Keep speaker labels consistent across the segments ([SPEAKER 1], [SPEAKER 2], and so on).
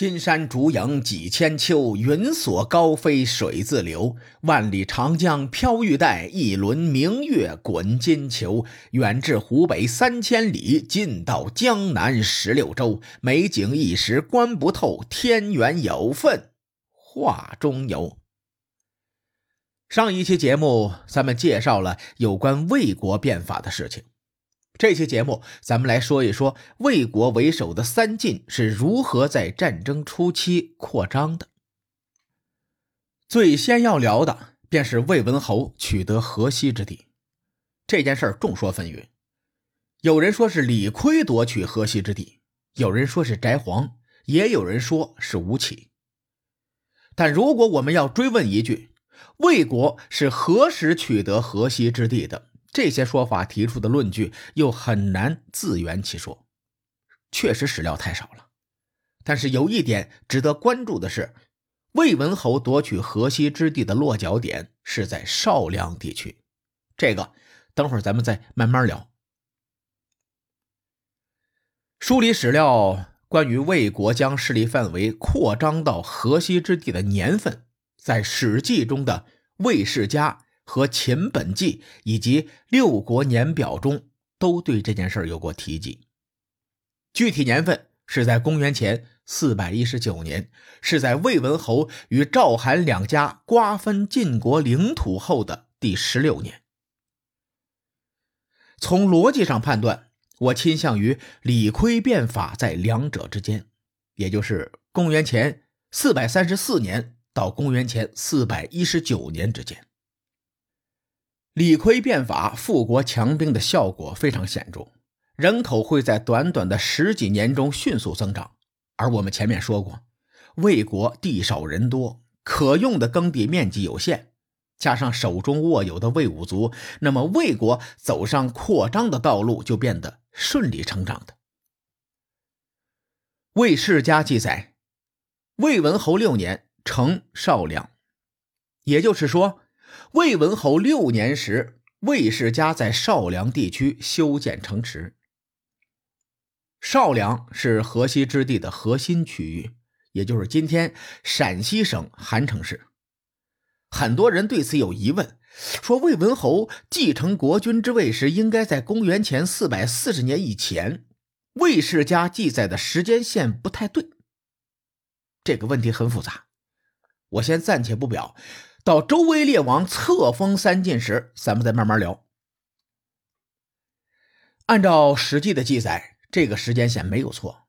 [SPEAKER 1] 金山竹影几千秋，云锁高飞水自流。万里长江飘玉带，一轮明月滚金球。远至湖北三千里，近到江南十六州。美景一时观不透，天缘有份画中有。上一期节目，咱们介绍了有关魏国变法的事情。这期节目，咱们来说一说魏国为首的三晋是如何在战争初期扩张的。最先要聊的便是魏文侯取得河西之地这件事儿，众说纷纭。有人说是李悝夺取河西之地，有人说是翟黄，也有人说是吴起。但如果我们要追问一句，魏国是何时取得河西之地的？这些说法提出的论据又很难自圆其说，确实史料太少了。但是有一点值得关注的是，魏文侯夺取河西之地的落脚点是在少梁地区。这个等会儿咱们再慢慢聊。梳理史料关于魏国将势力范围扩张到河西之地的年份，在《史记》中的《魏世家》。和《秦本纪》以及《六国年表》中都对这件事有过提及。具体年份是在公元前四百一十九年，是在魏文侯与赵韩两家瓜分晋国领土后的第十六年。从逻辑上判断，我倾向于李悝变法在两者之间，也就是公元前四百三十四年到公元前四百一十九年之间。李悝变法富国强兵的效果非常显著，人口会在短短的十几年中迅速增长。而我们前面说过，魏国地少人多，可用的耕地面积有限，加上手中握有的魏武卒，那么魏国走上扩张的道路就变得顺理成章的。魏世家记载，魏文侯六年成少梁，也就是说。魏文侯六年时，魏氏家在少梁地区修建城池。少梁是河西之地的核心区域，也就是今天陕西省韩城市。很多人对此有疑问，说魏文侯继承国君之位时应该在公元前四百四十年以前，魏氏家记载的时间线不太对。这个问题很复杂，我先暂且不表。到周威烈王册封三晋时，咱们再慢慢聊。按照《史记》的记载，这个时间线没有错。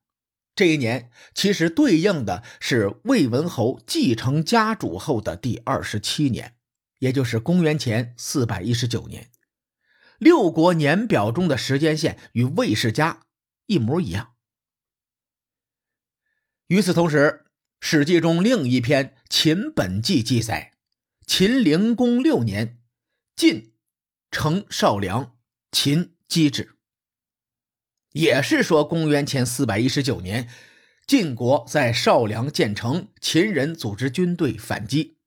[SPEAKER 1] 这一年其实对应的是魏文侯继承家主后的第二十七年，也就是公元前四百一十九年。六国年表中的时间线与魏世家一模一样。与此同时，《史记》中另一篇《秦本纪》记载。秦灵公六年，晋成少梁，秦击之。也是说，公元前四百一十九年，晋国在少梁建成，秦人组织军队反击。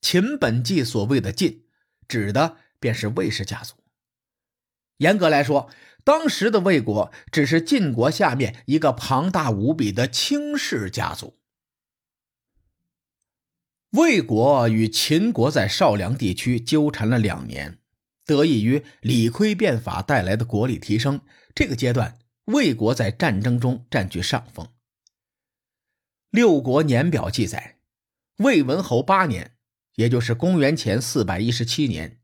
[SPEAKER 1] 秦本纪所谓的晋，指的便是魏氏家族。严格来说，当时的魏国只是晋国下面一个庞大无比的卿氏家族。魏国与秦国在少梁地区纠缠了两年，得益于李悝变法带来的国力提升，这个阶段魏国在战争中占据上风。六国年表记载，魏文侯八年，也就是公元前四百一十七年，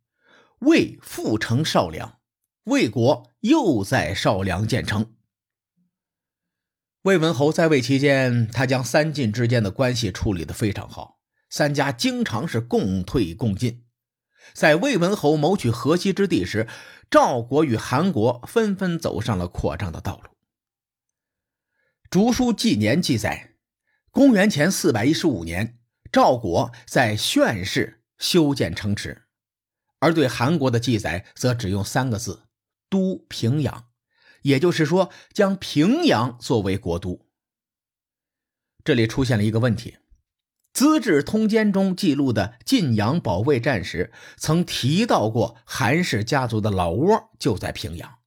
[SPEAKER 1] 魏复成少梁，魏国又在少梁建成。魏文侯在位期间，他将三晋之间的关系处理得非常好。三家经常是共退共进，在魏文侯谋取河西之地时，赵国与韩国纷纷走上了扩张的道路。《竹书纪年》记载，公元前四百一十五年，赵国在宣氏修建城池，而对韩国的记载则只用三个字：“都平阳”，也就是说，将平阳作为国都。这里出现了一个问题。《资治通鉴》中记录的晋阳保卫战时，曾提到过韩氏家族的老窝就在平阳，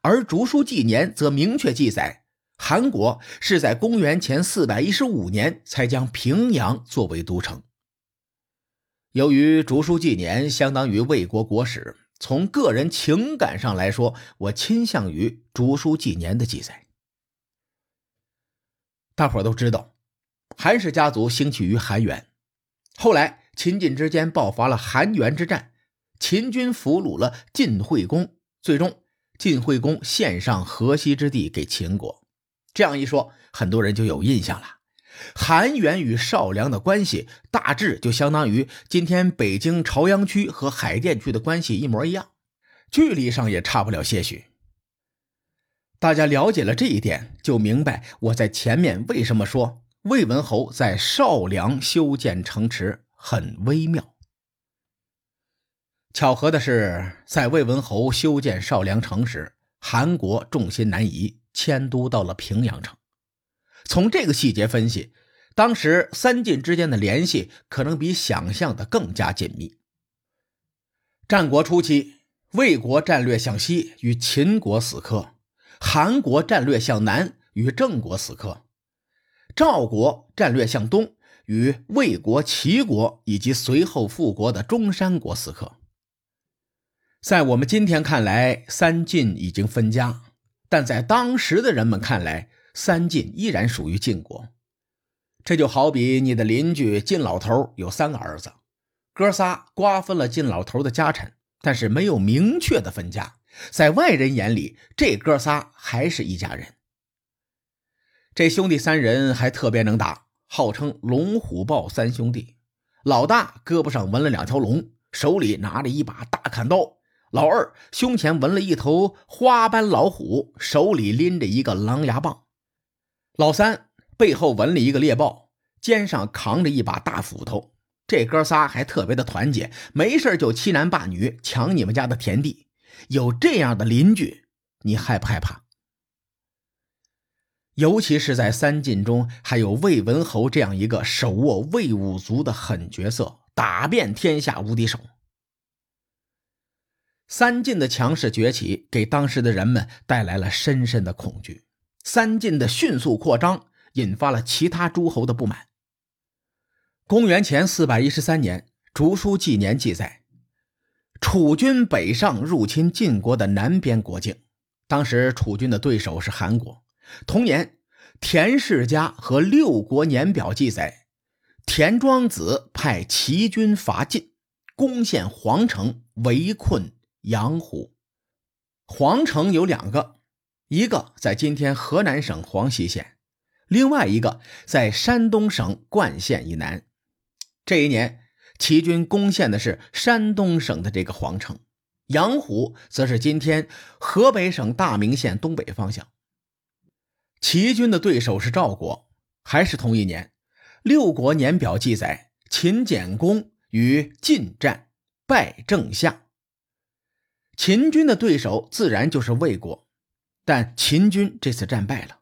[SPEAKER 1] 而《竹书纪年》则明确记载，韩国是在公元前四百一十五年才将平阳作为都城。由于竹书纪年相当于魏国国史，从个人情感上来说，我倾向于竹书纪年的记载。大伙都知道，韩氏家族兴起于韩元，后来秦晋之间爆发了韩元之战，秦军俘虏了晋惠公，最终晋惠公献上河西之地给秦国。这样一说，很多人就有印象了。韩元与少梁的关系，大致就相当于今天北京朝阳区和海淀区的关系一模一样，距离上也差不了些许。大家了解了这一点，就明白我在前面为什么说魏文侯在少梁修建城池很微妙。巧合的是，在魏文侯修建少梁城时，韩国重心南移。迁都到了平阳城。从这个细节分析，当时三晋之间的联系可能比想象的更加紧密。战国初期，魏国战略向西与秦国死磕，韩国战略向南与郑国死磕，赵国战略向东与魏国、齐国以及随后复国的中山国死磕。在我们今天看来，三晋已经分家。但在当时的人们看来，三晋依然属于晋国。这就好比你的邻居晋老头有三个儿子，哥仨瓜分了晋老头的家产，但是没有明确的分家，在外人眼里，这哥仨还是一家人。这兄弟三人还特别能打，号称龙虎豹三兄弟。老大胳膊上纹了两条龙，手里拿着一把大砍刀。老二胸前纹了一头花斑老虎，手里拎着一个狼牙棒；老三背后纹了一个猎豹，肩上扛着一把大斧头。这哥仨还特别的团结，没事就欺男霸女，抢你们家的田地。有这样的邻居，你害不害怕？尤其是在三晋中，还有魏文侯这样一个手握魏武卒的狠角色，打遍天下无敌手。三晋的强势崛起，给当时的人们带来了深深的恐惧。三晋的迅速扩张，引发了其他诸侯的不满。公元前四百一十三年，《竹书纪年》记载，楚军北上入侵晋国的南边国境。当时楚军的对手是韩国。同年，田氏家和六国年表记载，田庄子派齐军伐晋，攻陷皇城，围困。阳虎，皇城有两个，一个在今天河南省黄溪县，另外一个在山东省冠县以南。这一年，齐军攻陷的是山东省的这个皇城，阳虎则是今天河北省大名县东北方向。齐军的对手是赵国，还是同一年，六国年表记载，秦简公与晋战，败郑下。秦军的对手自然就是魏国，但秦军这次战败了。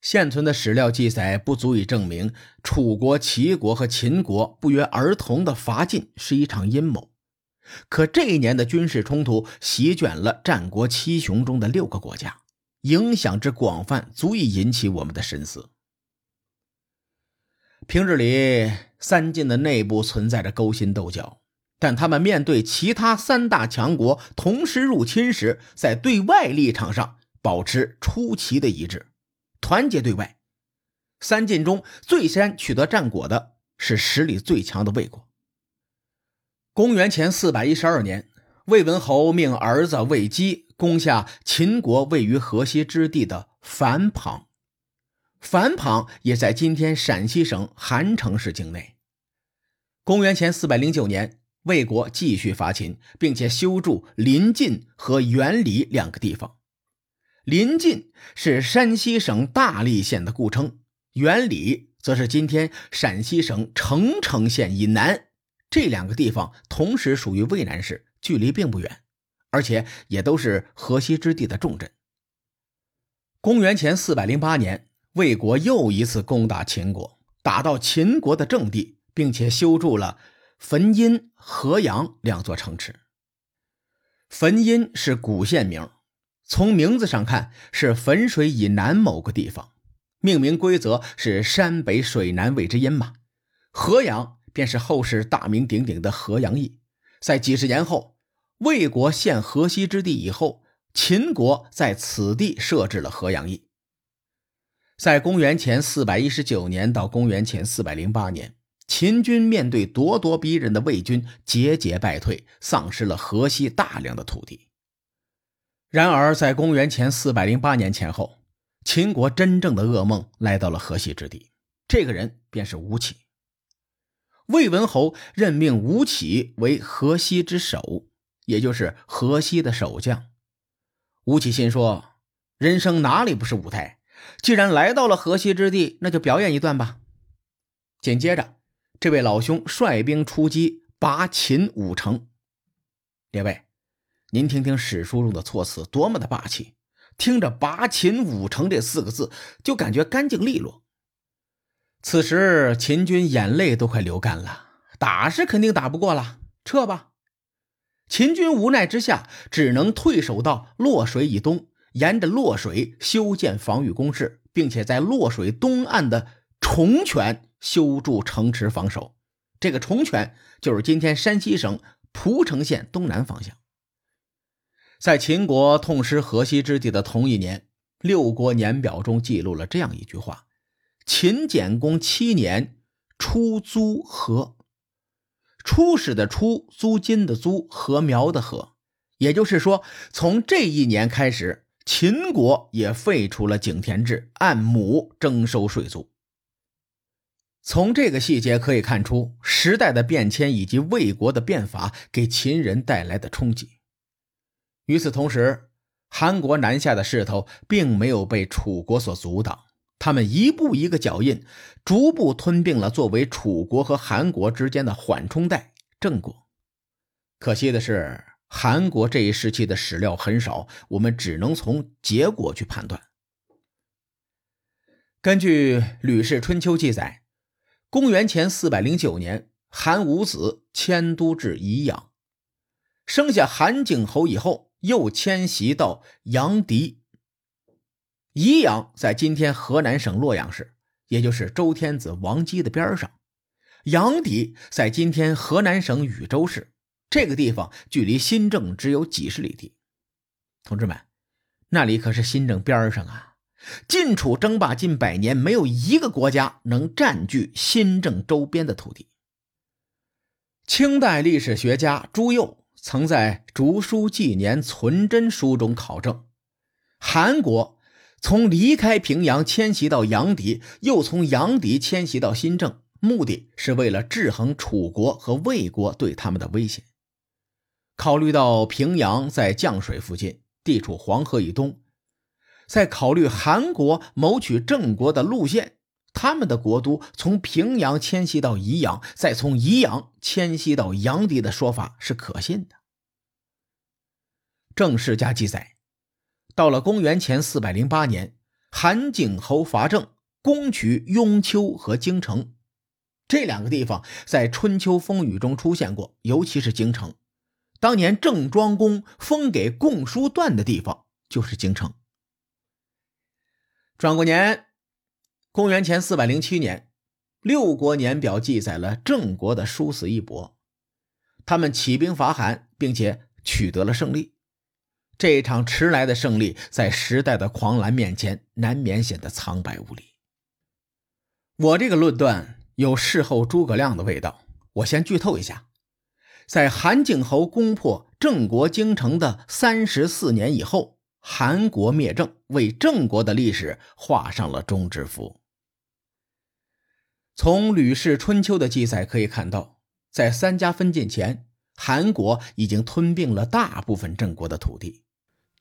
[SPEAKER 1] 现存的史料记载不足以证明楚国、齐国和秦国不约而同的伐晋是一场阴谋。可这一年的军事冲突席卷了战国七雄中的六个国家，影响之广泛，足以引起我们的深思。平日里，三晋的内部存在着勾心斗角。但他们面对其他三大强国同时入侵时，在对外立场上保持出奇的一致，团结对外。三晋中最先取得战果的是实力最强的魏国。公元前四百一十二年，魏文侯命儿子魏姬攻下秦国位于河西之地的樊庞，樊庞也在今天陕西省韩城市境内。公元前四百零九年。魏国继续伐秦，并且修筑临晋和原里两个地方。临晋是山西省大荔县的故称，原里则是今天陕西省澄城县以南。这两个地方同时属于渭南市，距离并不远，而且也都是河西之地的重镇。公元前四百零八年，魏国又一次攻打秦国，打到秦国的正地，并且修筑了。汾阴、河阳两座城池。汾阴是古县名，从名字上看是汾水以南某个地方，命名规则是山北水南谓之阴嘛。河阳便是后世大名鼎鼎的河阳邑。在几十年后，魏国陷河西之地以后，秦国在此地设置了河阳邑。在公元前四百一十九年到公元前四百零八年，秦军面对咄咄逼人的魏军，节节败退，丧失了河西大量的土地。然而，在公元前四百零八年前后，秦国真正的噩梦来到了河西之地。这个人便是吴起。魏文侯任命吴起为河西之首，也就是河西的守将。吴起心说：“人生哪里不是舞台？既然来到了河西之地，那就表演一段吧。”紧接着，这位老兄率兵出击，拔秦五城。列位。您听听史书中的措辞，多么的霸气！听着“拔秦五城”这四个字，就感觉干净利落。此时秦军眼泪都快流干了，打是肯定打不过了，撤吧。秦军无奈之下，只能退守到洛水以东，沿着洛水修建防御工事，并且在洛水东岸的崇泉修筑城池防守。这个崇泉就是今天山西省蒲城县东南方向。在秦国痛失河西之地的同一年，六国年表中记录了这样一句话：“秦简公七年，出租河。”初始的出，租金的租，禾苗的禾。也就是说，从这一年开始，秦国也废除了井田制，按亩征收税租。从这个细节可以看出，时代的变迁以及魏国的变法给秦人带来的冲击。与此同时，韩国南下的势头并没有被楚国所阻挡，他们一步一个脚印，逐步吞并了作为楚国和韩国之间的缓冲带——郑国。可惜的是，韩国这一时期的史料很少，我们只能从结果去判断。根据《吕氏春秋》记载，公元前四百零九年，韩武子迁都至宜阳，生下韩景侯以后。又迁徙到阳翟。宜阳在今天河南省洛阳市，也就是周天子王姬的边上；阳翟在今天河南省禹州市，这个地方距离新郑只有几十里地。同志们，那里可是新郑边上啊！晋楚争霸近百年，没有一个国家能占据新郑周边的土地。清代历史学家朱佑。曾在《竹书纪年存真书》中考证，韩国从离开平阳迁徙到阳翟，又从阳翟迁徙到新郑，目的是为了制衡楚国和魏国对他们的威胁。考虑到平阳在降水附近，地处黄河以东，在考虑韩国谋取郑国的路线。他们的国都从平阳迁徙到宜阳，再从宜阳迁徙到阳翟的说法是可信的。郑世家记载，到了公元前四百零八年，韩景侯伐郑，攻取雍丘和京城这两个地方，在春秋风雨中出现过，尤其是京城。当年郑庄公封给共叔段的地方就是京城。转过年。公元前四百零七年，六国年表记载了郑国的殊死一搏，他们起兵伐韩，并且取得了胜利。这场迟来的胜利，在时代的狂澜面前，难免显得苍白无力。我这个论断有事后诸葛亮的味道，我先剧透一下：在韩景侯攻破郑国京城的三十四年以后，韩国灭郑，为郑国的历史画上了终止符。从《吕氏春秋》的记载可以看到，在三家分晋前，韩国已经吞并了大部分郑国的土地。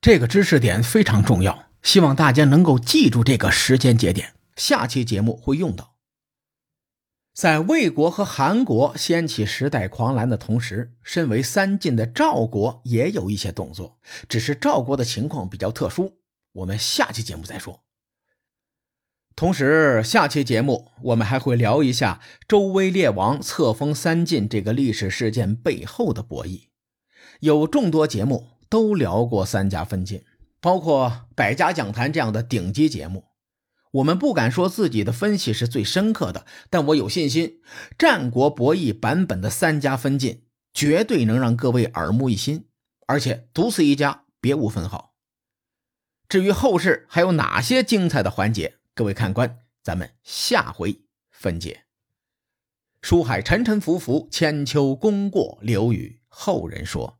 [SPEAKER 1] 这个知识点非常重要，希望大家能够记住这个时间节点。下期节目会用到。在魏国和韩国掀起时代狂澜的同时，身为三晋的赵国也有一些动作，只是赵国的情况比较特殊。我们下期节目再说。同时，下期节目我们还会聊一下周威烈王册封三晋这个历史事件背后的博弈。有众多节目都聊过三家分晋，包括百家讲坛这样的顶级节目。我们不敢说自己的分析是最深刻的，但我有信心，战国博弈版本的三家分晋绝对能让各位耳目一新，而且独此一家，别无分号。至于后世还有哪些精彩的环节，各位看官，咱们下回分解。书海沉沉浮浮，千秋功过留与后人说。